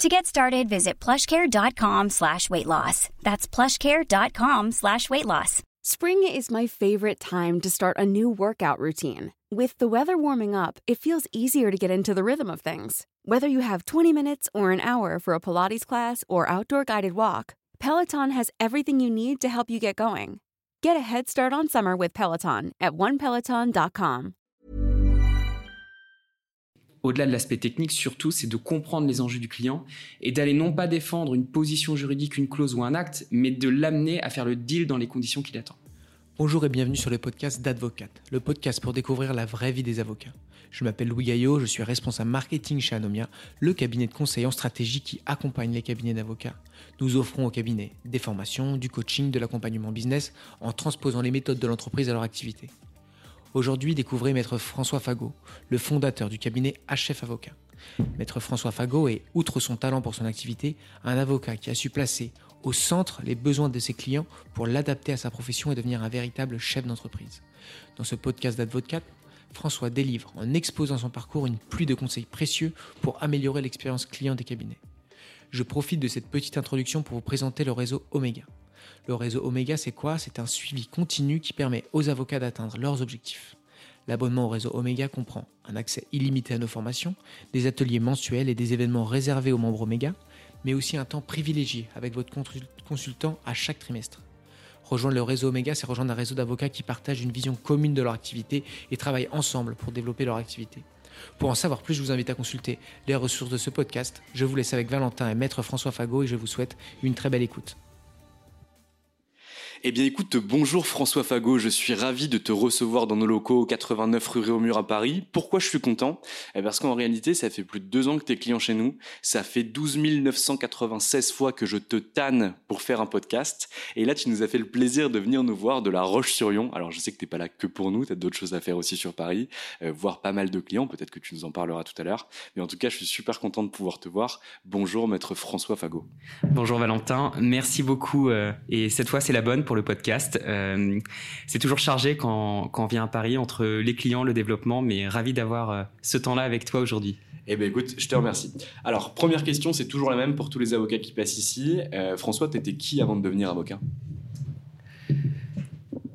To get started, visit plushcare.com slash weight loss. That's plushcare.com slash weight loss. Spring is my favorite time to start a new workout routine. With the weather warming up, it feels easier to get into the rhythm of things. Whether you have 20 minutes or an hour for a Pilates class or outdoor guided walk, Peloton has everything you need to help you get going. Get a head start on summer with Peloton at onepeloton.com. Au-delà de l'aspect technique, surtout, c'est de comprendre les enjeux du client et d'aller non pas défendre une position juridique, une clause ou un acte, mais de l'amener à faire le deal dans les conditions qu'il attend. Bonjour et bienvenue sur le podcast d'Advocate, le podcast pour découvrir la vraie vie des avocats. Je m'appelle Louis Gaillot, je suis responsable marketing chez Anomia, le cabinet de conseil en stratégie qui accompagne les cabinets d'avocats. Nous offrons aux cabinets des formations, du coaching, de l'accompagnement business en transposant les méthodes de l'entreprise à leur activité. Aujourd'hui, découvrez Maître François Fagot, le fondateur du cabinet HF Avocat. Maître François Fagot est, outre son talent pour son activité, un avocat qui a su placer au centre les besoins de ses clients pour l'adapter à sa profession et devenir un véritable chef d'entreprise. Dans ce podcast d'Advocate, François délivre, en exposant son parcours, une pluie de conseils précieux pour améliorer l'expérience client des cabinets. Je profite de cette petite introduction pour vous présenter le réseau Omega. Le réseau Omega, c'est quoi? C'est un suivi continu qui permet aux avocats d'atteindre leurs objectifs. L'abonnement au réseau Omega comprend un accès illimité à nos formations, des ateliers mensuels et des événements réservés aux membres Omega, mais aussi un temps privilégié avec votre consultant à chaque trimestre. Rejoindre le réseau Omega, c'est rejoindre un réseau d'avocats qui partagent une vision commune de leur activité et travaillent ensemble pour développer leur activité. Pour en savoir plus, je vous invite à consulter les ressources de ce podcast. Je vous laisse avec Valentin et Maître François Fagot et je vous souhaite une très belle écoute. Eh bien écoute, bonjour François Fagot, je suis ravi de te recevoir dans nos locaux 89 rue Réaumur à Paris. Pourquoi je suis content? Eh Parce qu'en réalité, ça fait plus de deux ans que tu es client chez nous. Ça fait 12 996 fois que je te tanne pour faire un podcast. Et là, tu nous as fait le plaisir de venir nous voir de la Roche-sur-Yon. Alors je sais que t'es pas là que pour nous, tu as d'autres choses à faire aussi sur Paris, euh, voir pas mal de clients, peut-être que tu nous en parleras tout à l'heure. Mais en tout cas, je suis super content de pouvoir te voir. Bonjour maître François Fagot. Bonjour Valentin, merci beaucoup. Euh, et cette fois, c'est la bonne le podcast. Euh, c'est toujours chargé quand, quand, on vient à Paris entre les clients, le développement, mais ravi d'avoir euh, ce temps-là avec toi aujourd'hui. Eh bien écoute, je te remercie. Alors, première question, c'est toujours la même pour tous les avocats qui passent ici. Euh, François, tu étais qui avant de devenir avocat?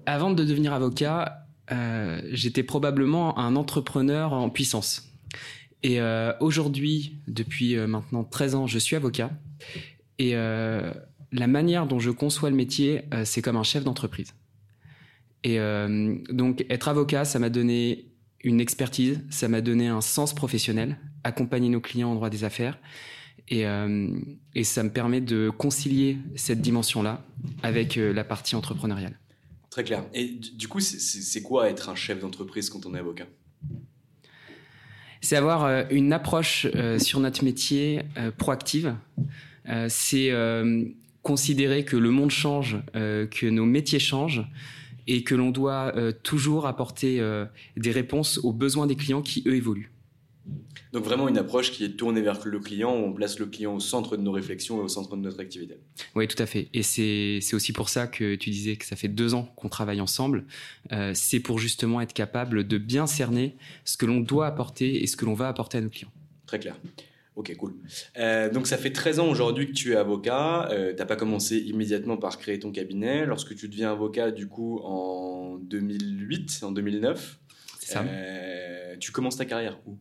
Avant de devenir avocat, j'étais probablement un entrepreneur en puissance. Et aujourd'hui, depuis maintenant 13 ans, je suis avocat. Et la manière dont je conçois le métier, euh, c'est comme un chef d'entreprise. Et euh, donc, être avocat, ça m'a donné une expertise, ça m'a donné un sens professionnel, accompagner nos clients en droit des affaires. Et, euh, et ça me permet de concilier cette dimension-là avec la partie entrepreneuriale. Très clair. Et du coup, c'est quoi être un chef d'entreprise quand on est avocat? C'est avoir une approche sur notre métier proactive. c'est considérer que le monde change, euh, que nos métiers changent et que l'on doit euh, toujours apporter euh, des réponses aux besoins des clients qui, eux, évoluent. Donc vraiment une approche qui est tournée vers le client, où on place le client au centre de nos réflexions et au centre de notre activité. Oui, tout à fait. Et c'est aussi pour ça que tu disais que ça fait deux ans qu'on travaille ensemble. c'est pour justement être capable de bien cerner ce que l'on doit apporter et ce que l'on va apporter à nos clients. Très clair. Ok, cool. Euh, donc ça fait 13 ans aujourd'hui que tu es avocat. Euh, tu pas commencé immédiatement par créer ton cabinet. Lorsque tu deviens avocat, du coup, en 2008, en 2009, ça. Euh, tu commences ta carrière où?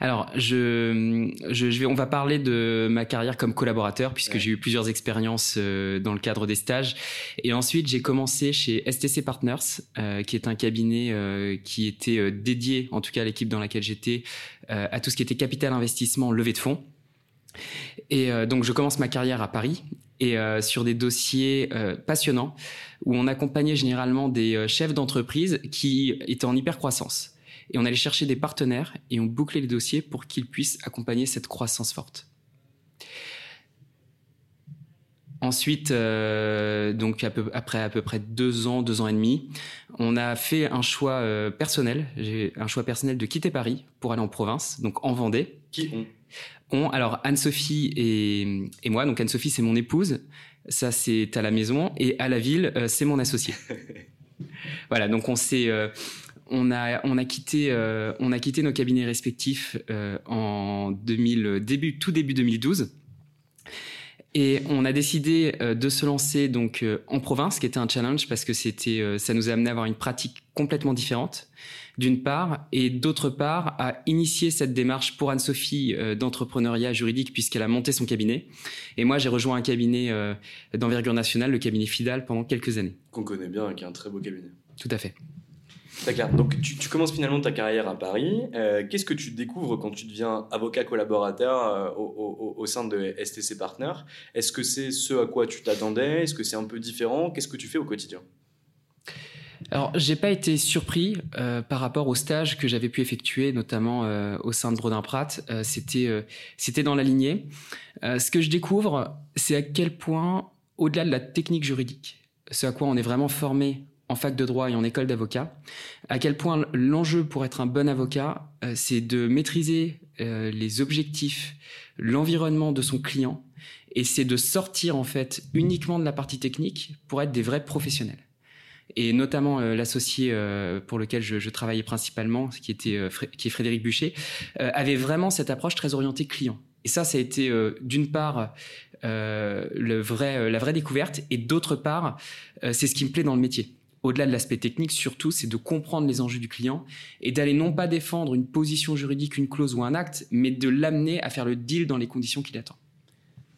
Alors, je, je, vais, on va parler de ma carrière comme collaborateur, puisque j'ai eu plusieurs expériences euh, dans le cadre des stages. Et ensuite, j'ai commencé chez STC Partners, euh, qui est un cabinet euh, qui était dédié, en tout cas à l'équipe dans laquelle j'étais, à tout ce qui était capital investissement, levée de fonds. Et donc, je commence ma carrière à Paris et sur des dossiers passionnants où on accompagnait généralement des chefs d'entreprise qui étaient en hyper croissance et on allait chercher des partenaires et on bouclait les dossiers pour qu'ils puissent accompagner cette croissance forte. Ensuite, euh, donc après à peu près deux ans, deux ans et demi, on a fait un choix euh, personnel. J'ai un choix personnel de quitter Paris pour aller en province, donc en Vendée. Qui ont On, alors Anne-Sophie et, et, moi. Donc Anne-Sophie, c'est mon épouse. Ça, c'est à la maison. Et à la ville, euh, c'est mon associé. voilà. Donc on s'est on a, on a, quitté, euh, on a quitté nos cabinets respectifs euh, en 2000, début, tout début 2012. Et on a décidé euh, de se lancer donc en province, qui était un challenge parce que c'était, ça nous a amené à avoir une pratique complètement différente, d'une part, et d'autre part à initier cette démarche pour Anne-Sophie d'entrepreneuriat juridique puisqu'elle a monté son cabinet. Et moi, j'ai rejoint un cabinet d'envergure nationale, le cabinet Fidal, pendant quelques années. Qu'on connaît bien, qui est un très beau cabinet. Tout à fait. D'accord. Donc tu, commences finalement ta carrière à Paris. Euh, qu'est-ce que tu découvres quand tu deviens avocat collaborateur euh, au, sein de STC Partner Est-ce que c'est ce à quoi tu t'attendais? Est-ce que c'est un peu différent? Qu'est-ce que tu fais au quotidien? Alors, j'ai pas été surpris euh, par rapport au stage que j'avais pu effectuer, notamment au sein de Brodin Pratt. c'était, c'était dans la lignée. ce que je découvre, c'est à quel point, au-delà de la technique juridique, ce à quoi on est vraiment formé en fac de droit et en école d'avocat, à quel point l'enjeu pour être un bon avocat, euh, c'est de maîtriser euh, les objectifs, l'environnement de son client, et c'est de sortir en fait uniquement de la partie technique pour être des vrais professionnels. Et notamment euh, l'associé pour lequel je, travaillais principalement, qui était qui est Frédéric Bûcher, avait vraiment cette approche très orientée client. Et ça, ça a été d'une part la vraie découverte, et d'autre part, c'est ce qui me plaît dans le métier au-delà de l'aspect technique, surtout, c'est de comprendre les enjeux du client et d'aller non pas défendre une position juridique, une clause ou un acte, mais de l'amener à faire le deal dans les conditions qu'il attend.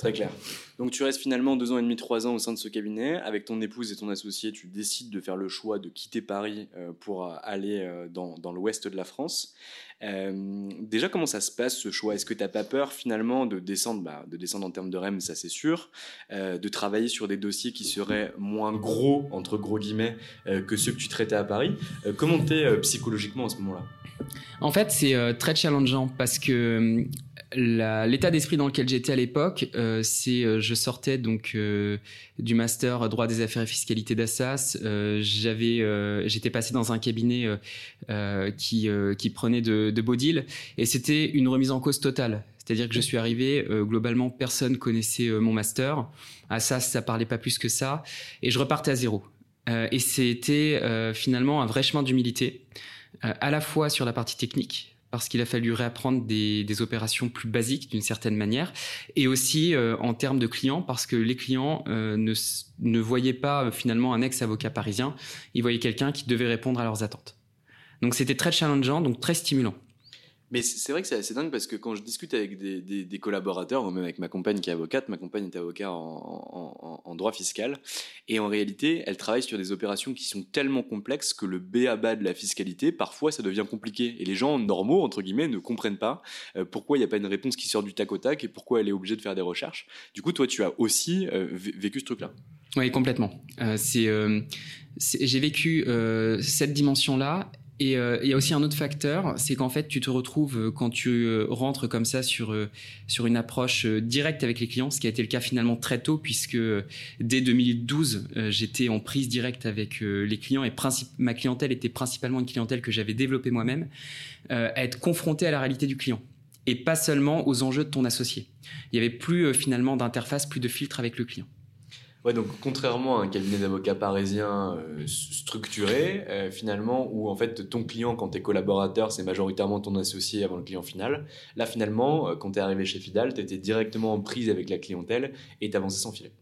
Très clair. Donc tu restes finalement deux ans et demi, trois ans au sein de ce cabinet. Avec ton épouse et ton associé, tu décides de faire le choix de quitter Paris euh, pour euh, aller euh, dans, dans l'ouest de la France. déjà, comment ça se passe ce choix? Est-ce que tu n'as pas peur finalement de descendre, bah, de descendre en termes de REM, ça c'est sûr, de travailler sur des dossiers qui seraient moins gros, entre gros guillemets, que ceux que tu traitais à Paris? Comment tu es psychologiquement à ce moment-là? En fait, c'est très challengeant parce que l'état d'esprit dans lequel j'étais à l'époque, euh, c'est euh, je sortais donc euh, du master droit des affaires et fiscalité d'Assas. j'avais, j'étais passé dans un cabinet qui qui prenait de, de beaux deals et c'était une remise en cause totale. C'est-à-dire que je suis arrivé, globalement, personne connaissait mon master. Assas, ça parlait pas plus que ça, et je repartais à zéro. et c'était finalement un vrai chemin d'humilité, à la fois sur la partie technique, parce qu'il a fallu réapprendre des, des opérations plus basiques d'une certaine manière, et aussi euh, en termes de clients, parce que les clients euh, ne, ne voyaient pas euh, finalement un ex-avocat parisien, ils voyaient quelqu'un qui devait répondre à leurs attentes. Donc c'était très challengeant, donc très stimulant. Mais c'est vrai que c'est assez dingue parce que quand je discute avec des, collaborateurs, ou même avec ma compagne qui est avocate, ma compagne est avocate en, en, droit fiscal, et en réalité, elle travaille sur des opérations qui sont tellement complexes que le B à bas de la fiscalité, parfois, ça devient compliqué. Et les gens normaux, entre guillemets, ne comprennent pas euh, pourquoi il n'y a pas une réponse qui sort du tac au tac et pourquoi elle est obligée de faire des recherches. Du coup, toi, tu as aussi euh, vécu ce truc-là. Oui, complètement. Euh, c'est, j'ai vécu cette dimension-là et euh, il y a aussi un autre facteur, c'est qu'en fait, tu te retrouves euh, quand tu euh, rentres comme ça sur sur une approche directe avec les clients, ce qui a été le cas finalement très tôt, puisque dès 2012, j'étais en prise directe avec les clients et ma clientèle était principalement une clientèle que j'avais développée moi-même, à être confronté à la réalité du client et pas seulement aux enjeux de ton associé. Il y avait plus finalement d'interface, plus de filtre avec le client. Ouais, donc contrairement à un cabinet d'avocats parisien euh, structuré, euh, finalement, où en fait ton client, quand tu es collaborateur, c'est majoritairement ton associé avant le client final, là finalement, euh, quand tu es arrivé chez Fidal, tu étais directement en prise avec la clientèle et tu avançais sans filet.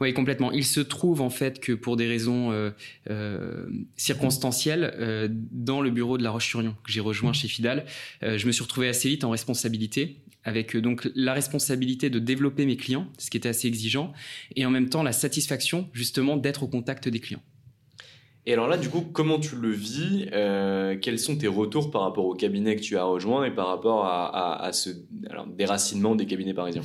Oui, complètement. Il se trouve en fait que pour des raisons euh, euh, circonstancielles, euh, dans le bureau de La Roche-sur-Yon, que j'ai rejoint chez Fidal, je me suis retrouvé assez vite en responsabilité, avec donc la responsabilité de développer mes clients, ce qui était assez exigeant, et en même temps la satisfaction justement d'être au contact des clients. Et alors là, du coup, comment tu le vis Quels sont tes retours par rapport au cabinet que tu as rejoint et par rapport à, ce déracinement des cabinets parisiens?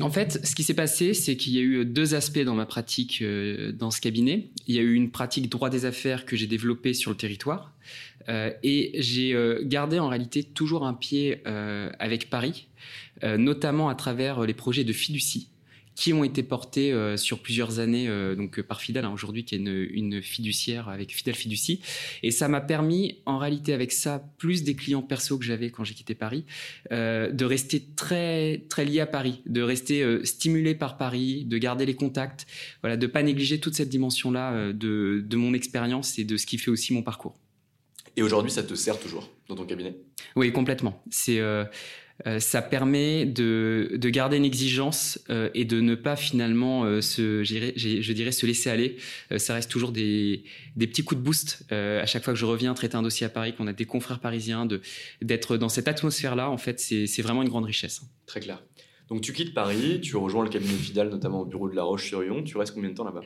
En fait, ce qui s'est passé, c'est qu'il y a eu deux aspects dans ma pratique euh, dans ce cabinet. Il y a eu une pratique droit des affaires que j'ai développée sur le territoire. Euh, et j'ai euh, gardé en réalité toujours un pied avec Paris, notamment à travers les projets de fiducie qui ont été portés euh, sur plusieurs années euh, donc par Fidel hein, aujourd'hui qui est une, une, fiduciaire avec Fidel Fiducie. Et ça m'a permis en réalité avec ça plus des clients perso que j'avais quand j'ai quitté Paris euh, de rester très très lié à Paris de rester euh, stimulé par Paris de garder les contacts voilà de pas négliger toute cette dimension là de, de mon expérience et de ce qui fait aussi mon parcours. Et aujourd'hui ça te sert toujours dans ton cabinet? Oui complètement. C'est euh, ça permet de, de, garder une exigence euh, et de ne pas finalement euh, se, je dirais, se laisser aller. ça reste toujours des, des, petits coups de boost à chaque fois que je reviens traiter un dossier à Paris, qu'on a des confrères parisiens, d'être dans cette atmosphère-là. En fait, c'est vraiment une grande richesse. Très clair. Donc tu quittes Paris, tu rejoins le cabinet Fidal, notamment au bureau de La Roche-sur-Yon. Tu restes combien de temps là-bas?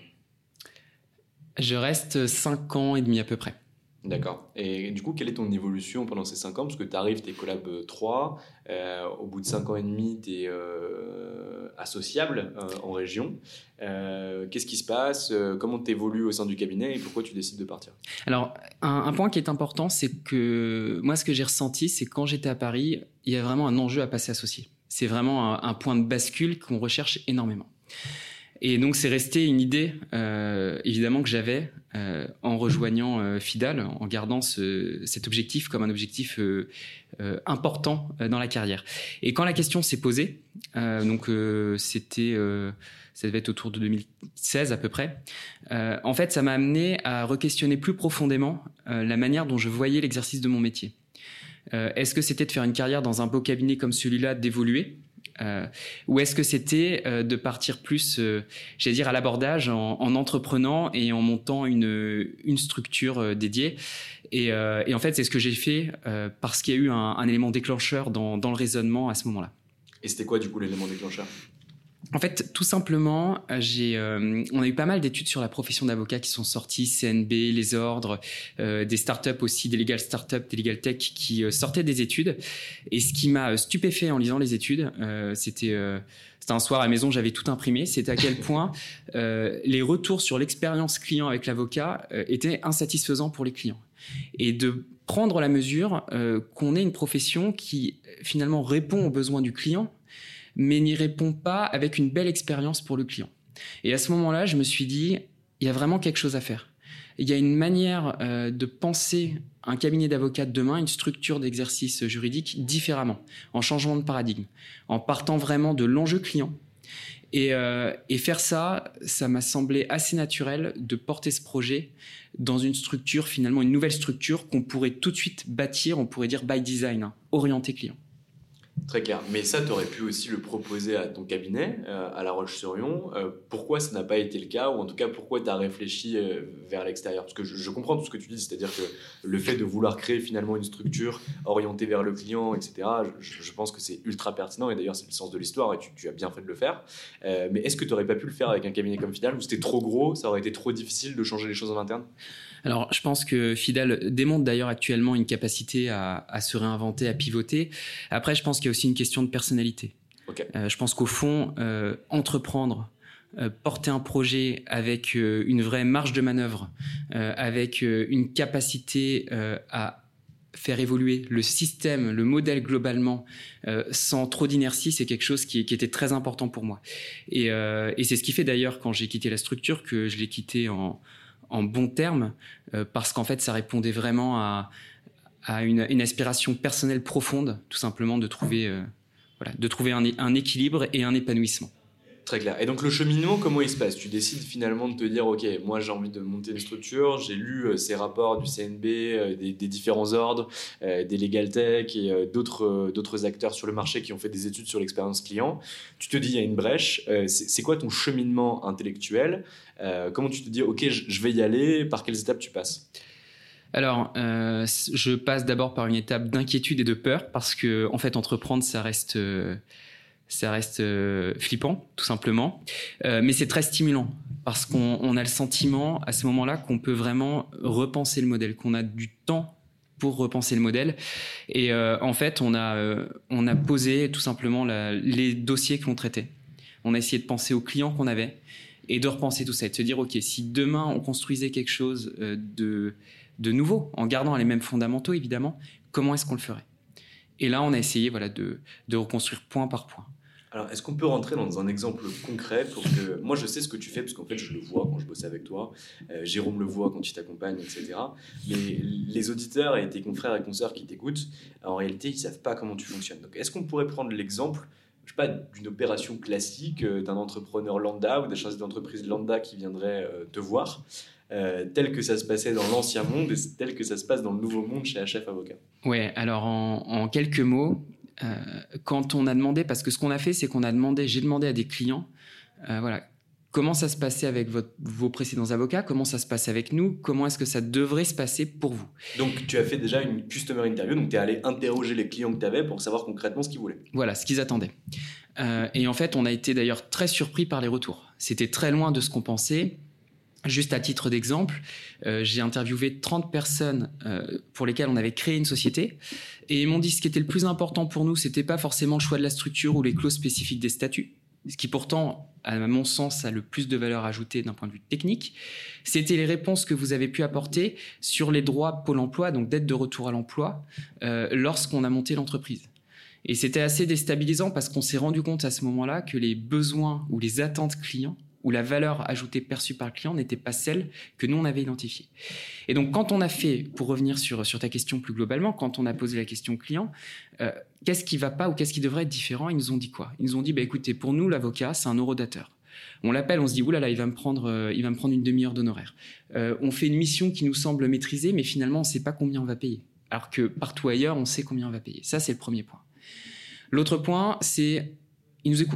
Je reste 5 ans et demi à peu près. D'accord. Et du coup, quelle est ton évolution pendant ces 5 ans? Parce que tu arrives, tu es collab 3, euh, au bout de 5 ans et demi, tu es euh, associable euh, en région. Qu'est-ce qui se passe? Comment tu évolues au sein du cabinet et pourquoi tu décides de partir? Alors, un, point qui est important, c'est que moi, ce que j'ai ressenti, c'est quand j'étais à Paris, il y a vraiment un enjeu à passer associé. C'est vraiment un point de bascule qu'on recherche énormément. Et donc c'est resté une idée, euh, évidemment, que j'avais euh, en rejoignant euh, Fidal, en gardant ce, cet objectif comme un objectif euh, euh, important dans la carrière. Et quand la question s'est posée, donc c'était, ça devait être autour de 2016 à peu près, en fait, ça m'a amené à re-questionner plus profondément la manière dont je voyais l'exercice de mon métier. Est-ce que c'était de faire une carrière dans un beau cabinet comme celui-là, d'évoluer? Euh, ou est-ce que c'était euh, de partir plus, euh, j'allais dire, à l'abordage en, entreprenant et en montant une, structure dédiée et, en fait, c'est ce que j'ai fait parce qu'il y a eu un, élément déclencheur dans le raisonnement à ce moment-là. Et c'était quoi du coup l'élément déclencheur? En fait, tout simplement, euh, j'ai, euh, on a eu pas mal d'études sur la profession d'avocat qui sont sorties, CNB, les ordres, euh, des startups aussi, des legal startups, des legal tech qui sortaient des études. Et ce qui m'a stupéfait en lisant les études, c'était, c'était un soir à la maison, j'avais tout imprimé. C'était à quel point les retours sur l'expérience client avec l'avocat étaient insatisfaisants pour les clients. Et de prendre la mesure qu'on ait une profession qui finalement répond aux besoins du client mais n'y répond pas avec une belle expérience pour le client. Et à ce moment-là, je me suis dit, il y a vraiment quelque chose à faire. Il y a une manière euh, de penser un cabinet d'avocats de demain, une structure d'exercice juridique différemment, en changement de paradigme, en partant vraiment de l'enjeu client. Et, euh, et, faire ça, ça m'a semblé assez naturel de porter ce projet dans une structure, finalement une nouvelle structure qu'on pourrait tout de suite bâtir, on pourrait dire by design, hein, orienté client. Très clair. Mais ça, tu aurais pu aussi le proposer à ton cabinet, euh, à La Roche-sur-Yon. Euh, pourquoi ça n'a pas été le cas Ou en tout cas, pourquoi tu as réfléchi euh, vers l'extérieur? Parce que je, comprends tout ce que tu dis, c'est-à-dire que le fait de vouloir créer finalement une structure orientée vers le client, etc., je, pense que c'est ultra pertinent. Et d'ailleurs, c'est le sens de l'histoire et tu, as bien fait de le faire. mais est-ce que tu n'aurais pas pu le faire avec un cabinet comme Fidal ou c'était trop gros Ça aurait été trop difficile de changer les choses en interne? Alors, je pense que Fidel démontre d'ailleurs actuellement une capacité à, se réinventer, à pivoter. Après, je pense a aussi une question de personnalité. Euh, je pense qu'au fond, euh, entreprendre, euh, porter un projet avec une vraie marge de manœuvre, avec une capacité à faire évoluer le système, le modèle globalement, sans trop d'inertie, c'est quelque chose qui, était très important pour moi. Et, et c'est ce qui fait d'ailleurs, quand j'ai quitté la structure, que je l'ai quitté en, en bons termes, euh, parce qu'en fait, ça répondait vraiment à, une, aspiration personnelle profonde, tout simplement de trouver, euh, voilà, de trouver un, équilibre et un épanouissement. Très clair. Et donc le cheminement, comment il se passe? Tu décides finalement de te dire, ok, moi j'ai envie de monter une structure, j'ai lu euh, ces rapports du CNB, euh, des, différents ordres, des Legal Tech et d'autres d'autres acteurs sur le marché qui ont fait des études sur l'expérience client. Tu te dis, il y a une brèche. c'est quoi ton cheminement intellectuel? Comment tu te dis, ok, je vais y aller? Par quelles étapes tu passes? Alors, je passe d'abord par une étape d'inquiétude et de peur parce que, en fait, entreprendre, ça reste ça reste euh, flippant, tout simplement. Euh, mais c'est très stimulant parce qu'on a le sentiment à ce moment-là qu'on peut vraiment repenser le modèle, qu'on a du temps pour repenser le modèle. Et euh, en fait, on a, on a posé tout simplement les dossiers que l'on traitait. On a essayé de penser aux clients qu'on avait et de repenser tout ça et de se dire, OK, si demain on construisait quelque chose de, de nouveau, en gardant les mêmes fondamentaux évidemment, comment est-ce qu'on le ferait? Et là, on a essayé voilà, de, de reconstruire point par point. Alors, est-ce qu'on peut rentrer dans un exemple concret pour que moi je sais ce que tu fais parce qu'en fait je le vois quand je bosse avec toi, euh, Jérôme le voit quand il t'accompagne, etc. Mais les auditeurs et tes confrères et consoeurs qui t'écoutent, en réalité ils savent pas comment tu fonctionnes. Donc, est-ce qu'on pourrait prendre l'exemple je sais pas, d'une opération classique euh, d'un entrepreneur lambda ou d'un chef d'entreprise lambda qui viendrait euh, te voir, tel que ça se passait dans l'ancien monde et tel que ça se passe dans le nouveau monde chez HF Avocat Ouais, alors en, en quelques mots, euh, quand on a demandé, parce que ce qu'on a fait, c'est qu'on a demandé, j'ai demandé à des clients, euh, voilà, comment ça se passait avec vos précédents avocats, comment ça se passe avec nous, comment est-ce que ça devrait se passer pour vous? Donc tu as fait déjà une customer interview, donc tu es allé interroger les clients que tu avais pour savoir concrètement ce qu'ils voulaient. Voilà, ce qu'ils attendaient. Euh, et en fait, on a été d'ailleurs très surpris par les retours. C'était très loin de ce qu'on pensait. Juste à titre d'exemple, euh, j'ai interviewé 30 personnes euh, pour lesquelles on avait créé une société et ils m'ont dit ce qui était le plus important pour nous, c'était pas forcément le choix de la structure ou les clauses spécifiques des statuts, ce qui pourtant, à mon sens, a le plus de valeur ajoutée d'un point de vue technique, c'était les réponses que vous avez pu apporter sur les droits Pôle emploi, donc d'aide de retour à l'emploi, euh, lorsqu'on a monté l'entreprise. Et c'était assez déstabilisant parce qu'on s'est rendu compte à ce moment-là que les besoins ou les attentes clients où la valeur ajoutée perçue par le client n'était pas celle que nous on avait identifiée. Et donc quand on a fait, pour revenir sur, sur ta question plus globalement, quand on a posé la question client, euh, qu'est-ce qui va pas ou qu'est-ce qui devrait être différent Ils nous ont dit quoi? Ils nous ont dit, bah, écoutez, pour nous l'avocat c'est un eurodateur. On l'appelle, on se dit, oulala, il va me prendre, euh, il va me prendre une demi-heure d'honoraire. Euh, on fait une mission qui nous semble maîtrisée, mais finalement on ne sait pas combien on va payer. Alors que partout ailleurs, on sait combien on va payer. Ça, c'est le premier point. L'autre point, c'est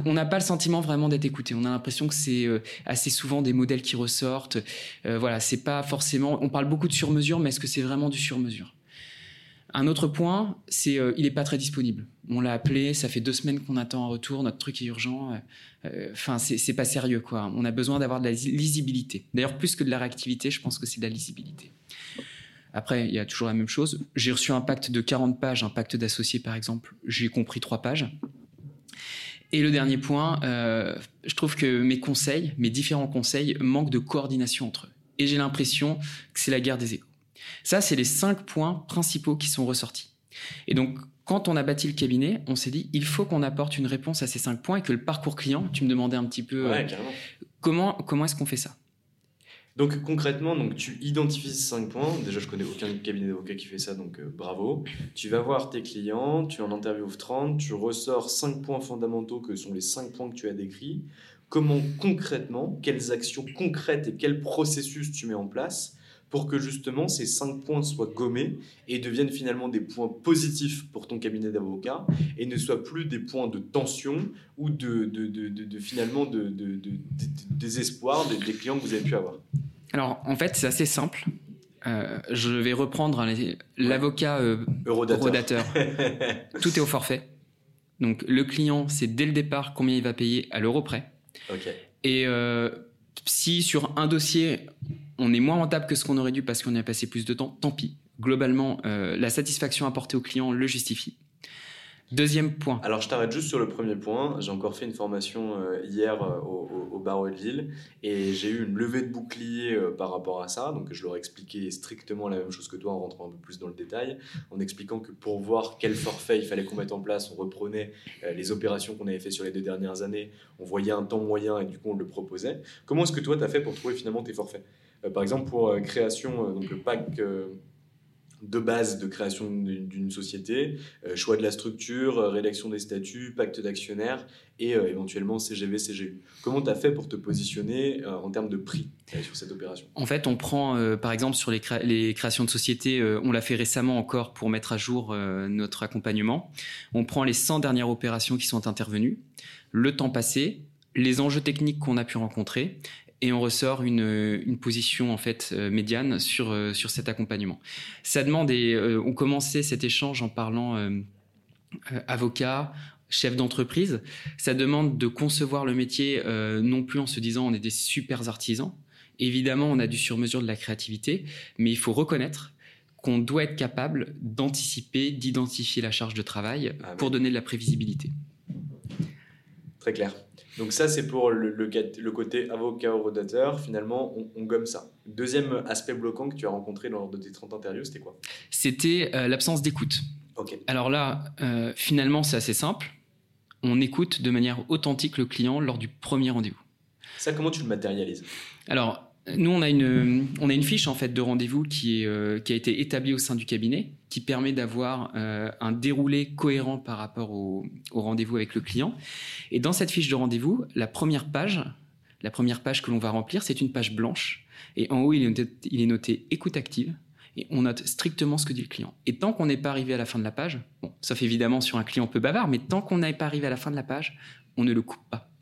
on n'a pas le sentiment vraiment d'être écouté. On a l'impression que c'est euh, assez souvent des modèles qui ressortent. Euh, voilà, c'est pas forcément. On parle beaucoup de sur-mesure, mais est-ce que c'est vraiment du sur-mesure? Un autre point, c'est euh, il n'est pas très disponible. On l'a appelé, ça fait deux semaines qu'on attend un retour. Notre truc est urgent. Enfin, c'est pas sérieux, quoi. On a besoin d'avoir de la lisibilité. D'ailleurs, plus que de la réactivité, je pense que c'est de la lisibilité. Après, il y a toujours la même chose. J'ai reçu un pacte de 40 pages, un pacte d'associés par exemple. J'ai compris trois pages. Et le dernier point, euh, je trouve que mes conseils, mes différents conseils, manquent de coordination entre eux. Et j'ai l'impression que c'est la guerre des égaux. Ça, c'est les cinq points principaux qui sont ressortis. Et donc, quand on a bâti le cabinet, on s'est dit, il faut qu'on apporte une réponse à ces cinq points et que le parcours client, tu me demandais un petit peu, euh, comment, comment est-ce qu'on fait ça? Donc concrètement, donc tu identifies ces 5 points. Déjà, je connais aucun cabinet d'avocat qui fait ça, donc euh, bravo. Tu vas voir tes clients, tu en interviews 30, tu ressors 5 points fondamentaux que sont les 5 points que tu as décrits. Comment concrètement, quelles actions concrètes et quels processus tu mets en place pour que justement ces 5 points soient gommés et deviennent finalement des points positifs pour ton cabinet d'avocat et ne soient plus des points de tension ou de, de, de, de finalement de, désespoir des, des clients que vous avez pu avoir alors, en fait, c'est assez simple. Euh, je vais reprendre l'avocat euh, eurodateur. Tout est au forfait. Donc, le client sait dès le départ combien il va payer à l'euro près. Et euh, si sur un dossier, on est moins rentable que ce qu'on aurait dû parce qu'on y a passé plus de temps, tant pis. Globalement, la satisfaction apportée au client le justifie. Deuxième point. Alors, je t'arrête juste sur le premier point. J'ai encore fait une formation euh, hier euh, au, barreau de Lille et j'ai eu une levée de bouclier euh, par rapport à ça. Donc, je leur ai expliqué strictement la même chose que toi en rentrant un peu plus dans le détail, en expliquant que pour voir quel forfait il fallait qu'on mette en place, on reprenait les opérations qu'on avait fait sur les deux dernières années, on voyait un temps moyen et du coup, on le proposait. Comment est-ce que toi, tu as fait pour trouver finalement tes forfaits? Par exemple, pour création, donc le pack de base de création d'une société, euh, choix de la structure, euh, rédaction des statuts, pacte d'actionnaires et euh, éventuellement CGV, CGU. Comment tu as fait pour te positionner en termes de prix sur cette opération? En fait, on prend par exemple sur les, les, créations de sociétés, on l'a fait récemment encore pour mettre à jour notre accompagnement. On prend les 100 dernières opérations qui sont intervenues, le temps passé, les enjeux techniques qu'on a pu rencontrer et on ressort une, position en fait euh, médiane sur, euh, sur cet accompagnement. Ça demande, et euh, on commençait cet échange en parlant avocat, chef d'entreprise, ça demande de concevoir le métier non plus en se disant on est des super artisans. Évidemment, on a du sur-mesure de la créativité, mais il faut reconnaître qu'on doit être capable d'anticiper, d'identifier la charge de travail ah pour donner de la prévisibilité. Très clair. Donc ça, c'est pour le, le, côté avocat ou rodateur. Finalement, on, gomme ça. Deuxième aspect bloquant que tu as rencontré lors de tes 30 interviews, c'était quoi? C'était euh, l'absence d'écoute. Alors là, euh, finalement, c'est assez simple. On écoute de manière authentique le client lors du premier rendez-vous. Ça, comment tu le matérialises? Alors, nous, on a une, on a une fiche en fait de rendez-vous qui, euh, a été établie au sein du cabinet, qui permet d'avoir euh, un déroulé cohérent par rapport au, rendez-vous avec le client. Et dans cette fiche de rendez-vous, la première page, la première page que l'on va remplir, c'est une page blanche. Et en haut, il est, noté, il est noté écoute active. Et on note strictement ce que dit le client. Et tant qu'on n'est pas arrivé à la fin de la page, bon, sauf évidemment sur un client peu bavard, mais tant qu'on n'est pas arrivé à la fin de la page, on ne le coupe pas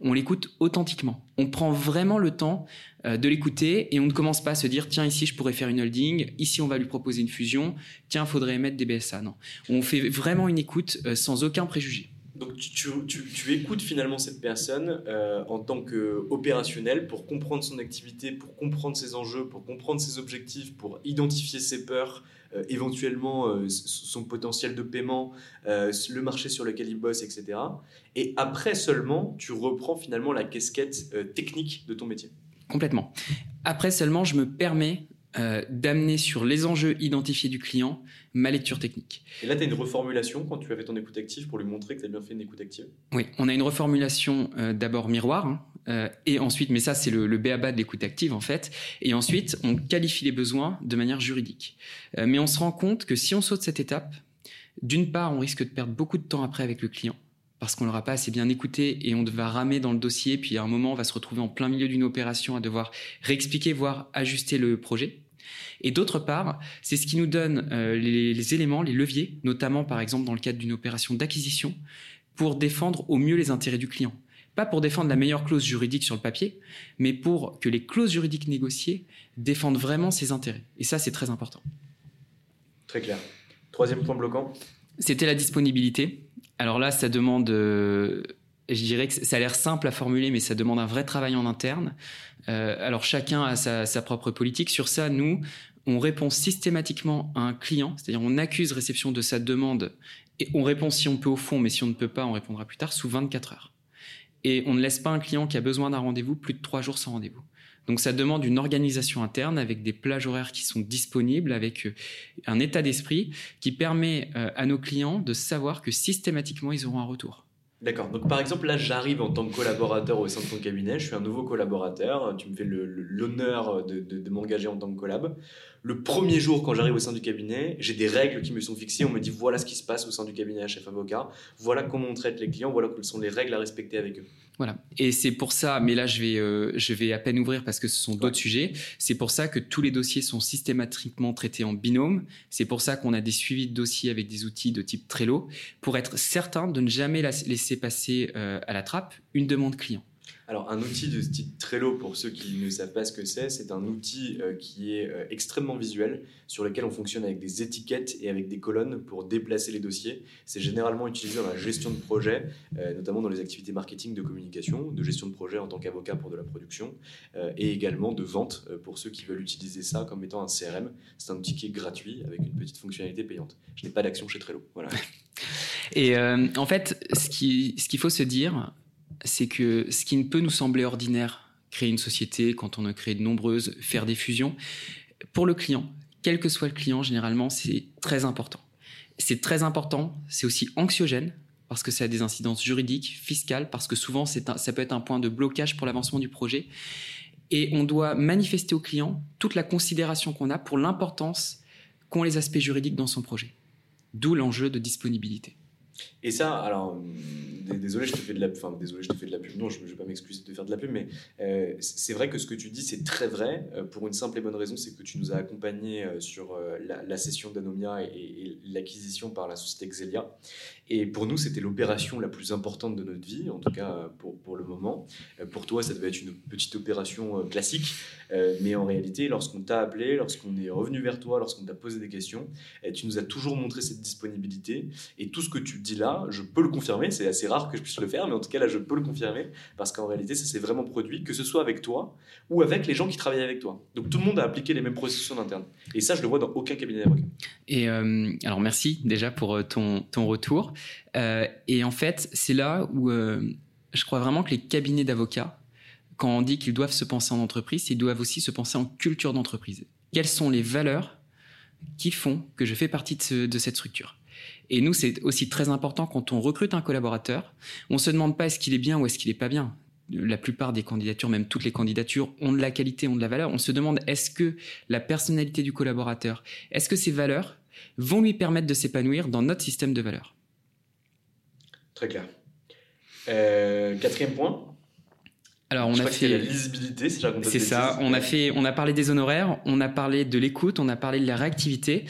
on l'écoute authentiquement. On prend vraiment le temps euh, de l'écouter et on ne commence pas à se dire tiens ici je pourrais faire une holding, ici on va lui proposer une fusion, tiens faudrait émettre des BSA. Non, on fait vraiment une écoute euh, sans aucun préjugé. Donc tu, écoutes finalement cette personne euh, en tant qu'opérationnel pour comprendre son activité, pour comprendre ses enjeux, pour comprendre ses objectifs, pour identifier ses peurs, euh, éventuellement euh, son potentiel de paiement, euh, le marché sur lequel il bosse, etc. Et après seulement, tu reprends finalement la casquette technique de ton métier. Complètement. Après seulement, je me permets d'amener sur les enjeux identifiés du client ma lecture technique. Et là, tu as une reformulation quand tu avais ton écoute active pour lui montrer que tu as bien fait une écoute active? Oui, on a une reformulation d'abord miroir, hein, euh, et ensuite, mais ça c'est le, le de l'écoute active en fait, et ensuite on qualifie les besoins de manière juridique. mais on se rend compte que si on saute cette étape, d'une part, on risque de perdre beaucoup de temps après avec le client, parce qu'on l'aura pas assez bien écouté et on va ramer dans le dossier, puis à un moment on va se retrouver en plein milieu d'une opération à devoir réexpliquer, voire ajuster le projet. Et d'autre part, c'est ce qui nous donne euh, les, éléments, les leviers, notamment par exemple dans le cadre d'une opération d'acquisition, pour défendre au mieux les intérêts du client. Pas pour défendre la meilleure clause juridique sur le papier, mais pour que les clauses juridiques négociées défendent vraiment ses intérêts. Et ça, c'est très important. Très clair. Troisième point bloquant C'était la disponibilité. Alors là, ça demande... Euh, je dirais que ça a l'air simple à formuler, mais ça demande un vrai travail en interne. Euh, alors chacun a sa, propre politique. Sur ça, nous, on répond systématiquement à un client, c'est-à-dire on accuse réception de sa demande et on répond si on peut au fond, mais si on ne peut pas, on répondra plus tard sous 24 heures. Et on ne laisse pas un client qui a besoin d'un rendez-vous plus de trois jours sans rendez-vous. Donc ça demande une organisation interne avec des plages horaires qui sont disponibles, avec euh, un état d'esprit qui permet euh, à nos clients de savoir que systématiquement ils auront un retour. D'accord. Donc, par exemple, là, j'arrive en tant que collaborateur au sein de ton cabinet. Je suis un nouveau collaborateur. Tu me fais l'honneur de, de m'engager en tant que collab le premier jour, quand j'arrive au sein du cabinet, j'ai des règles qui me sont fixées. On me dit voilà ce qui se passe au sein du cabinet à chef avocat, voilà comment on traite les clients, voilà quelles sont les règles à respecter avec eux. Voilà. Et c'est pour ça, mais là je vais, euh, je vais à peine ouvrir parce que ce sont d'autres sujets. C'est pour ça que tous les dossiers sont systématiquement traités en binôme. C'est pour ça qu'on a des suivis de dossiers avec des outils de type Trello pour être certain de ne jamais laisser passer euh, à la trappe une demande client. Alors, un outil de type Trello, pour ceux qui ne savent pas ce que c'est, c'est un outil euh, qui est euh, extrêmement visuel, sur lequel on fonctionne avec des étiquettes et avec des colonnes pour déplacer les dossiers. C'est généralement utilisé dans la gestion de projet, euh, notamment dans les activités marketing, de communication, de gestion de projet en tant qu'avocat pour de la production, et également de vente pour ceux qui veulent utiliser ça comme étant un CRM. C'est un outil qui est gratuit avec une petite fonctionnalité payante. Je n'ai pas d'action chez Trello. Voilà. Et en fait, ce qu'il ce qu'il faut se dire, c'est que ce qui ne peut nous sembler ordinaire, créer une société, quand on a créé de nombreuses, faire des fusions, pour le client, quel que soit le client, généralement, c'est très important. C'est très important, c'est aussi anxiogène, parce que ça a des incidences juridiques, fiscales, parce que souvent ça peut être un point de blocage pour l'avancement du projet. Et on doit manifester au client toute la considération qu'on a pour l'importance qu'ont les aspects juridiques dans son projet. D'où l'enjeu de disponibilité. Et ça, alors, désolé, je te fais de la, enfin, désolé, je te fais de la pub. Non, je ne vais pas m'excuser de faire de la pub, mais euh, c'est vrai que ce que tu dis, c'est très vrai. Euh, pour une simple et bonne raison, c'est que tu nous as accompagnés euh, sur la, la, session d'Anomia et, et l'acquisition par la société Xelia. Et pour nous, c'était l'opération la plus importante de notre vie, en tout cas pour, pour le moment. Pour toi, ça devait être une petite opération classique, mais en réalité, lorsqu'on t'a appelé, lorsqu'on est revenu vers toi, lorsqu'on t'a posé des questions, tu nous as toujours montré cette disponibilité. Et tout ce que tu dis là, je peux le confirmer, c'est assez rare que je puisse le faire, mais en tout cas là, je peux le confirmer, parce qu'en réalité, ça s'est vraiment produit, que ce soit avec toi ou avec les gens qui travaillent avec toi. Donc tout le monde a appliqué les mêmes processus en interne. Et ça, je le vois dans aucun cabinet d'avocat. Et euh, alors merci déjà pour euh, ton, ton retour. Euh, et en fait, c'est là où je crois vraiment que les cabinets d'avocats, quand on dit qu'ils doivent se penser en entreprise, ils doivent aussi se penser en culture d'entreprise. Quelles sont les valeurs qui font que je fais partie de, de cette structure? Et nous, c'est aussi très important quand on recrute un collaborateur, on se demande pas est-ce qu'il est bien ou est-ce qu'il est pas bien. La plupart des candidatures, même toutes les candidatures, ont de la qualité, ont de la valeur. On se demande est-ce que la personnalité du collaborateur, est-ce que ses valeurs vont lui permettre de s'épanouir dans notre système de valeurs? Très clair. Euh, quatrième point, alors on a fait la lisibilité, si C'est ça. On a fait, on a parlé des honoraires, on a parlé de l'écoute, on a parlé de la réactivité,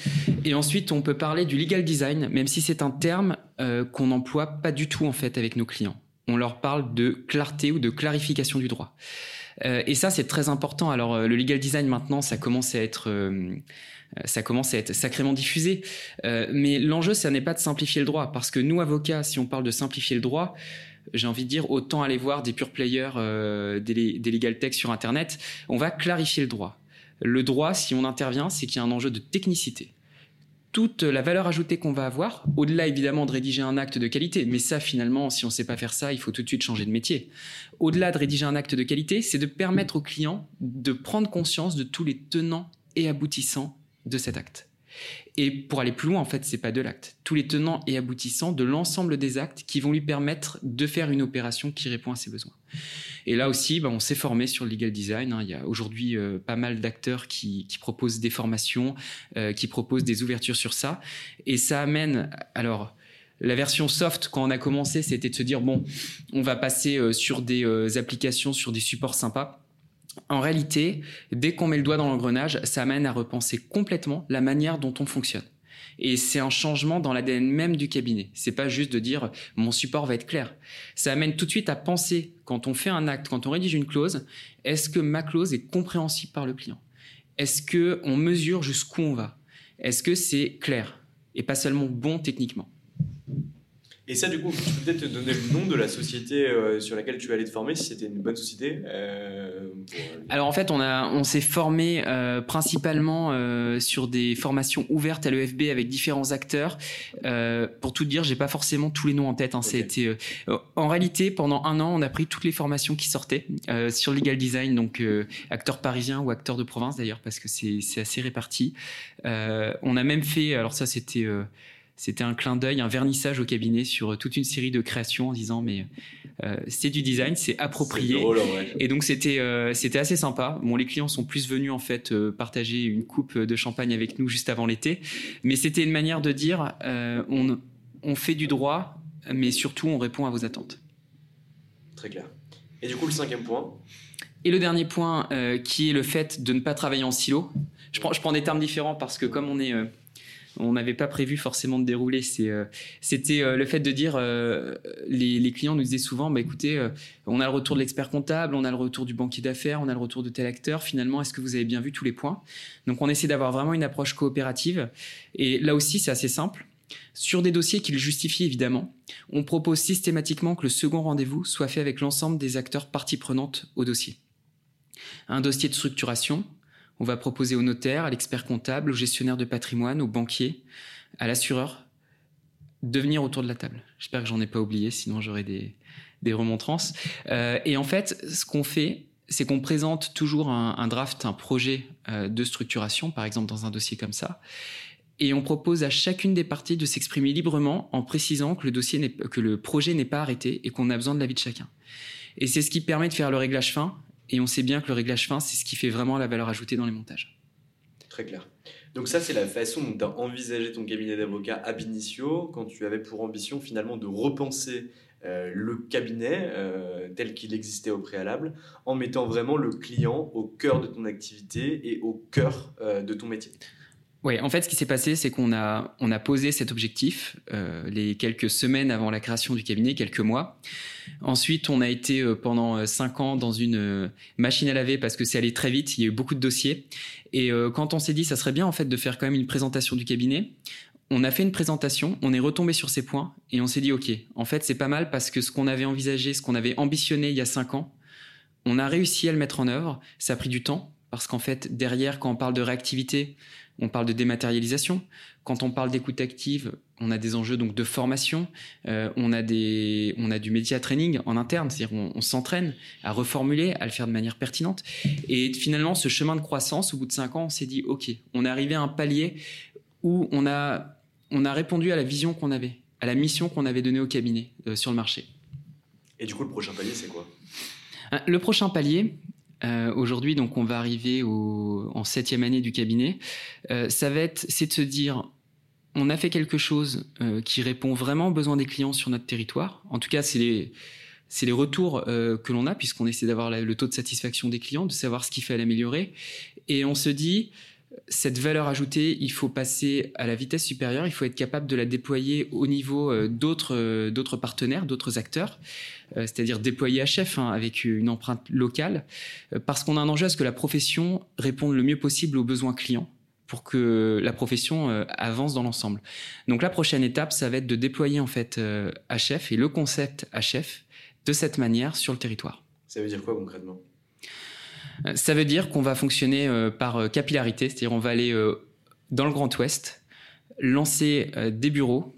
et ensuite on peut parler du legal design, même si c'est un terme euh, qu'on n'emploie pas du tout en fait avec nos clients. On leur parle de clarté ou de clarification du droit. Euh, et ça c'est très important. Alors euh, le legal design maintenant, ça commence à être ça commence à être sacrément diffusé. mais l'enjeu, ça n'est pas de simplifier le droit, parce que nous, avocats, si on parle de simplifier le droit, j'ai envie de dire, autant aller voir des pure players, euh, des, des legal tech sur Internet. On va clarifier le droit. Le droit, si on intervient, c'est qu'il y a un enjeu de technicité. Toute la valeur ajoutée qu'on va avoir, au-delà évidemment de rédiger un acte de qualité, mais ça finalement, si on ne sait pas faire ça, il faut tout de suite changer de métier. Au-delà de rédiger un acte de qualité, c'est de permettre au client de prendre conscience de tous les tenants et aboutissants de cet acte. Et pour aller plus loin, en fait, c'est pas de l'acte. Tous les tenants et aboutissants de l'ensemble des actes qui vont lui permettre de faire une opération qui répond à ses besoins. Et là aussi, bah, on s'est formé sur le legal design. Hein. Il y a aujourd'hui euh, pas mal d'acteurs qui, proposent des formations, euh, qui proposent des ouvertures sur ça. Et ça amène, alors, la version soft, quand on a commencé, c'était de se dire, bon, on va passer euh, sur des applications, sur des supports sympas en réalité, dès qu'on met le doigt dans l'engrenage, ça amène à repenser complètement la manière dont on fonctionne. Et c'est un changement dans l'ADN même du cabinet. C'est pas juste de dire mon support va être clair. Ça amène tout de suite à penser quand on fait un acte, quand on rédige une clause, est-ce que ma clause est compréhensible par le client? Est-ce que on mesure jusqu'où on va? Est-ce que c'est clair? Et pas seulement bon techniquement? Et ça, du coup, tu peux peut-être te donner le nom de la société euh, sur laquelle tu allais te former, si c'était une bonne société euh, Alors en fait, on, a, on s'est formé euh, principalement sur des formations ouvertes à l'EFB avec différents acteurs. Pour tout dire, j'ai pas forcément tous les noms en tête. Hein, okay. en réalité, pendant un an, on a pris toutes les formations qui sortaient sur legal design, donc acteurs parisiens ou acteurs de province d'ailleurs, parce que c'est assez réparti. on a même fait, alors ça c'était c'était un clin d'œil, un vernissage au cabinet sur toute une série de créations en disant mais euh, c'est du design, c'est approprié. Drôle, ouais. Et donc c'était euh, c'était assez sympa. Bon, les clients sont plus venus en fait euh, partager une coupe de champagne avec nous juste avant l'été, mais c'était une manière de dire euh, on on fait du droit, mais surtout on répond à vos attentes. Très clair. Et du coup le cinquième point. Et le dernier point euh, qui est le fait de ne pas travailler en silo. Je prends je prends des termes différents parce que comme on est on n'avait pas prévu forcément de dérouler. Euh, c'était euh, le fait de dire, euh, les, clients nous disaient souvent, bah, écoutez, on a le retour de l'expert comptable, on a le retour du banquier d'affaires, on a le retour de tel acteur. Finalement, est-ce que vous avez bien vu tous les points? Donc, on essaie d'avoir vraiment une approche coopérative. Et là aussi, c'est assez simple. Sur des dossiers qui le justifient évidemment, on propose systématiquement que le second rendez-vous soit fait avec l'ensemble des acteurs parties prenantes au dossier. Un dossier de structuration, on va proposer au notaire, à l'expert comptable, au gestionnaire de patrimoine, au banquier, à l'assureur de venir autour de la table. J'espère que j'en ai pas oublié, sinon j'aurais des, des remontrances. Euh, et en fait, ce qu'on fait, c'est qu'on présente toujours un, un, draft, un projet euh, de structuration, par exemple dans un dossier comme ça, et on propose à chacune des parties de s'exprimer librement en précisant que le dossier que le projet n'est pas arrêté et qu'on a besoin de l'avis de chacun. Et c'est ce qui permet de faire le réglage fin et on sait bien que le réglage fin, c'est ce qui fait vraiment la valeur ajoutée dans les montages. Très clair. Donc ça, c'est la façon dont tu as envisagé ton cabinet d'avocat ab initio, quand tu avais pour ambition finalement de repenser euh, le cabinet euh, tel qu'il existait au préalable, en mettant vraiment le client au cœur de ton activité et au cœur euh, de ton métier. Oui, en fait, ce qui s'est passé, c'est qu'on a, on a posé cet objectif les quelques semaines avant la création du cabinet, quelques mois. Ensuite, on a été pendant cinq ans dans une machine à laver parce que c'est allé très vite, il y a eu beaucoup de dossiers. Et quand on s'est dit, ça serait bien en fait de faire quand même une présentation du cabinet, on a fait une présentation, on est retombé sur ces points et on s'est dit ok, en fait c'est pas mal parce que ce qu'on avait envisagé, ce qu'on avait ambitionné il y a cinq ans, on a réussi à le mettre en œuvre. Ça a pris du temps parce qu'en fait derrière quand on parle de réactivité, on parle de dématérialisation. Quand on parle d'écoute active, on a des enjeux donc de formation, euh, on a des, on a du média training en interne, c'est-à-dire on, on s'entraîne à reformuler, à le faire de manière pertinente. Et finalement, ce chemin de croissance, au bout de cinq ans, on s'est dit ok, on est arrivé à un palier où on a on a répondu à la vision qu'on avait, à la mission qu'on avait donnée au cabinet euh, sur le marché. Et du coup, le prochain palier, c'est quoi? Euh, Le prochain palier, euh, aujourd'hui, donc on va arriver en septième année du cabinet. ça va être, c'est de se dire, on a fait quelque chose qui répond vraiment aux besoins des clients sur notre territoire. En tout cas, c'est les, c'est les retours que l'on a puisqu'on essaie d'avoir le taux de satisfaction des clients, de savoir ce qu'il fait à l'améliorer. Et on se dit, cette valeur ajoutée, il faut passer à la vitesse supérieure, il faut être capable de la déployer au niveau euh, euh, d'autres partenaires, d'autres acteurs, euh, c'est-à-dire déployer à chef hein, avec une empreinte locale, parce qu'on a un enjeu à ce que la profession réponde le mieux possible aux besoins clients pour que la profession avance dans l'ensemble. Donc la prochaine étape, ça va être de déployer en fait chef et le concept chef de cette manière sur le territoire. Ça veut dire quoi concrètement? Ça veut dire qu'on va fonctionner euh, par euh, capillarité, c'est-à-dire on va aller euh, dans le Grand Ouest, lancer des bureaux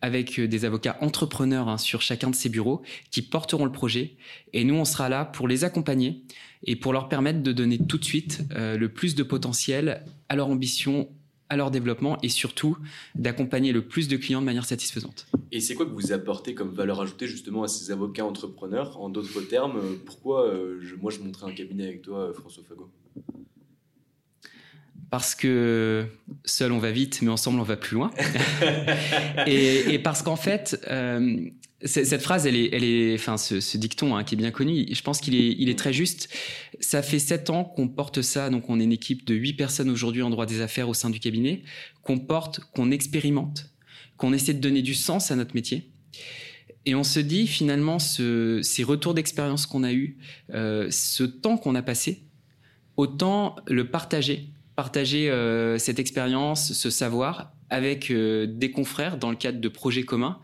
avec des avocats entrepreneurs hein, sur chacun de ces bureaux qui porteront le projet. Et nous, on sera là pour les accompagner et pour leur permettre de donner tout de suite le plus de potentiel à leur ambition, à leur développement et surtout d'accompagner le plus de clients de manière satisfaisante. Et c'est quoi que vous apportez comme valeur ajoutée justement à ces avocats entrepreneurs? En d'autres termes, pourquoi euh, moi je montrais un cabinet avec toi, François Fagot? Parce que seul on va vite, mais ensemble on va plus loin. et, parce qu'en fait, euh, cette phrase, elle est, enfin, ce, dicton hein, qui est bien connu, je pense qu'il est, il est très juste. Ça fait sept ans qu'on porte ça, donc on est une équipe de huit personnes aujourd'hui en droit des affaires au sein du cabinet, qu'on porte, qu'on expérimente, qu'on essaie de donner du sens à notre métier. Et on se dit finalement, ce, ces retours d'expérience qu'on a eus, euh, ce temps qu'on a passé, autant le partager, partager euh, cette expérience, ce savoir avec euh, des confrères dans le cadre de projets communs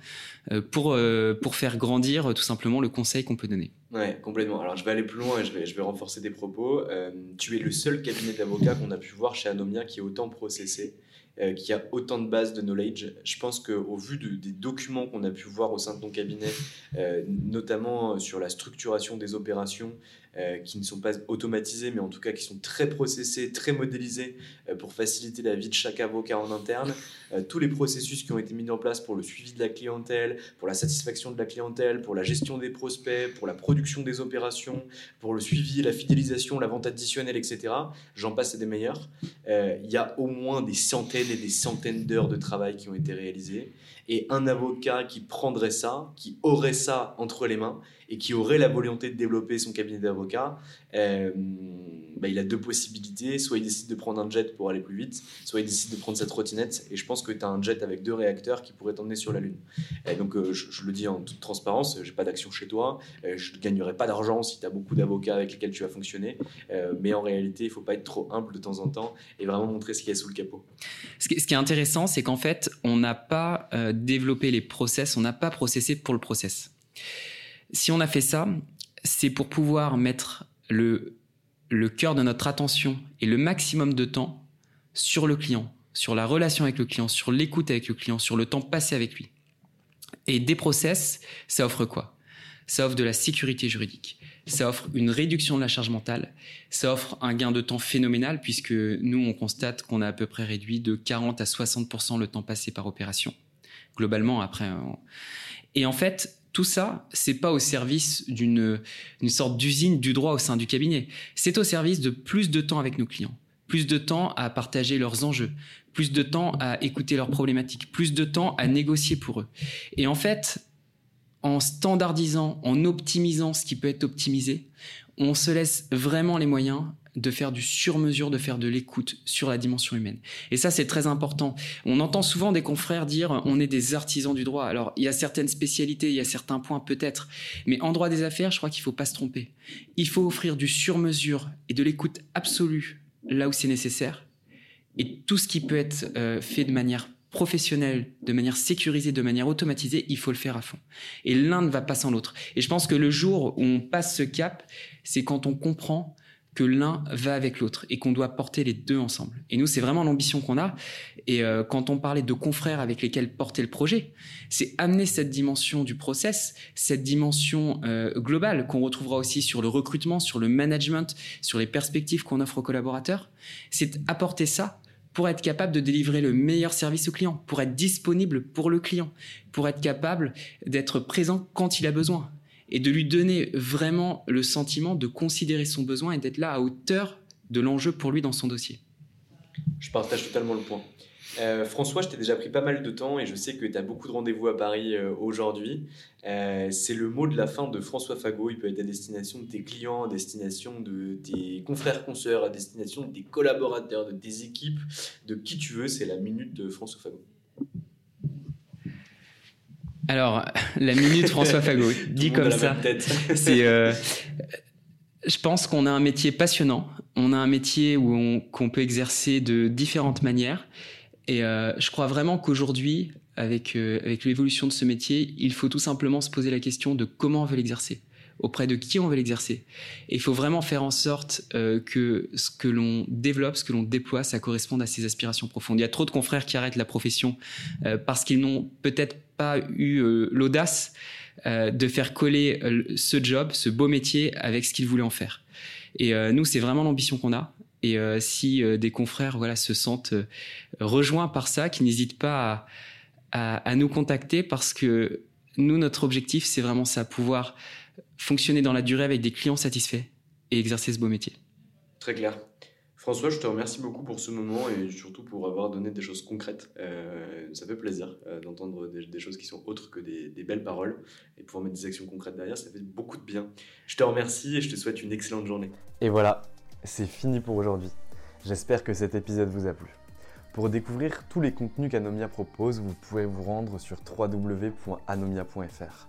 pour, euh, pour faire grandir tout simplement le conseil qu'on peut donner. Ouais, complètement. Alors je vais aller plus loin et je vais, je vais renforcer des propos. tu es le seul cabinet d'avocats qu'on a pu voir chez Anomia qui est autant processé. qui a autant de bases de knowledge. Je pense qu'au vu des documents qu'on a pu voir au sein de ton cabinet, notamment sur la structuration des opérations, euh, qui ne sont pas automatisés, mais en tout cas qui sont très processés, très modélisés euh, pour faciliter la vie de chaque avocat en interne. Euh, tous les processus qui ont été mis en place pour le suivi de la clientèle, pour la satisfaction de la clientèle, pour la gestion des prospects, pour la production des opérations, pour le suivi, la fidélisation, la vente additionnelle, etc. J'en passe et des meilleurs. Il y a au moins des centaines et des centaines d'heures de travail qui ont été réalisées. Et un avocat qui prendrait ça, qui aurait ça entre les mains, et qui aurait la volonté de développer son cabinet d'avocat, euh, bah, il a deux possibilités. Soit il décide de prendre un jet pour aller plus vite, soit il décide de prendre sa trottinette. Et je pense que tu as un jet avec deux réacteurs qui pourrait t'emmener sur la Lune. Donc, euh, je, le dis en toute transparence, j'ai pas d'action chez toi. Euh, je ne gagnerai pas d'argent si tu as beaucoup d'avocats avec lesquels tu vas fonctionner. mais en réalité, il faut pas être trop humble de temps en temps et vraiment montrer ce qu'il y a sous le capot. Ce qui, ce qui est intéressant, c'est qu'en fait, on n'a pas développé les process, on n'a pas processé pour le process. Si on a fait ça, c'est pour pouvoir mettre le, cœur de notre attention et le maximum de temps sur le client, sur la relation avec le client, sur l'écoute avec le client, sur le temps passé avec lui. Et des process, ça offre quoi? Ça offre de la sécurité juridique, ça offre une réduction de la charge mentale, ça offre un gain de temps phénoménal puisque nous, on constate qu'on a à peu près réduit de 40 à 60% le temps passé par opération. Globalement, après. Et en fait, tout ça, c'est pas au service d'une sorte d'usine du droit au sein du cabinet. C'est au service de plus de temps avec nos clients, plus de temps à partager leurs enjeux, plus de temps à écouter leurs problématiques, plus de temps à négocier pour eux. Et en fait, en standardisant, en optimisant ce qui peut être optimisé, on se laisse vraiment les moyens de faire du sur-mesure, de faire de l'écoute sur la dimension humaine. Et ça, c'est très important. On entend souvent des confrères dire on est des artisans du droit. Alors, il y a certaines spécialités, il y a certains points peut-être, mais en droit des affaires, je crois qu'il ne faut pas se tromper. Il faut offrir du sur-mesure et de l'écoute absolue là où c'est nécessaire. Et tout ce qui peut être euh, fait de manière professionnelle, de manière sécurisée, de manière automatisée, il faut le faire à fond. Et l'un ne va pas sans l'autre. Et je pense que le jour où on passe ce cap, c'est quand on comprend que l'un va avec l'autre et qu'on doit porter les deux ensemble. Et nous, c'est vraiment l'ambition qu'on a. Et euh, quand on parlait de confrères avec lesquels porter le projet, c'est amener cette dimension du process, cette dimension euh, globale qu'on retrouvera aussi sur le recrutement, sur le management, sur les perspectives qu'on offre aux collaborateurs. C'est apporter ça pour être capable de délivrer le meilleur service au client, pour être disponible pour le client, pour être capable d'être présent quand il a besoin et de lui donner vraiment le sentiment de considérer son besoin et d'être là à hauteur de l'enjeu pour lui dans son dossier. Je partage totalement le point. Euh, François, je t'ai déjà pris pas mal de temps et je sais que tu as beaucoup de rendez-vous à Paris euh, aujourd'hui. Euh, c'est le mot de la fin de François Fagot. Il peut être à destination de tes clients, à destination de tes confrères, consoeurs, à destination de tes collaborateurs, de tes équipes, de qui tu veux. C'est la minute de François Fagot. Alors, la minute François Fagot, dit comme ça. C'est, euh, je pense qu'on a un métier passionnant. On a un métier où on, qu'on peut exercer de différentes manières. Et euh, je crois vraiment qu'aujourd'hui, avec, euh, avec l'évolution de ce métier, il faut tout simplement se poser la question de comment on veut l'exercer auprès de qui on veut l'exercer. Et il faut vraiment faire en sorte euh, que ce que l'on développe, ce que l'on déploie, ça corresponde à ses aspirations profondes. Il y a trop de confrères qui arrêtent la profession parce qu'ils n'ont peut-être pas eu euh, l'audace de faire coller ce job, ce beau métier avec ce qu'ils voulaient en faire. Et nous, c'est vraiment l'ambition qu'on a. Et si des confrères voilà, se sentent rejoints par ça, qu'ils n'hésitent pas à, nous contacter parce que nous, notre objectif, c'est vraiment ça, pouvoir fonctionner dans la durée avec des clients satisfaits et exercer ce beau métier. Très clair. François, je te remercie beaucoup pour ce moment et surtout pour avoir donné des choses concrètes. Euh, ça fait plaisir euh, d'entendre des, choses qui sont autres que des, des, belles paroles et pouvoir mettre des actions concrètes derrière, ça fait beaucoup de bien. Je te remercie et je te souhaite une excellente journée. Et voilà, c'est fini pour aujourd'hui. J'espère que cet épisode vous a plu. Pour découvrir tous les contenus qu'Anomia propose, vous pouvez vous rendre sur www.anomia.fr.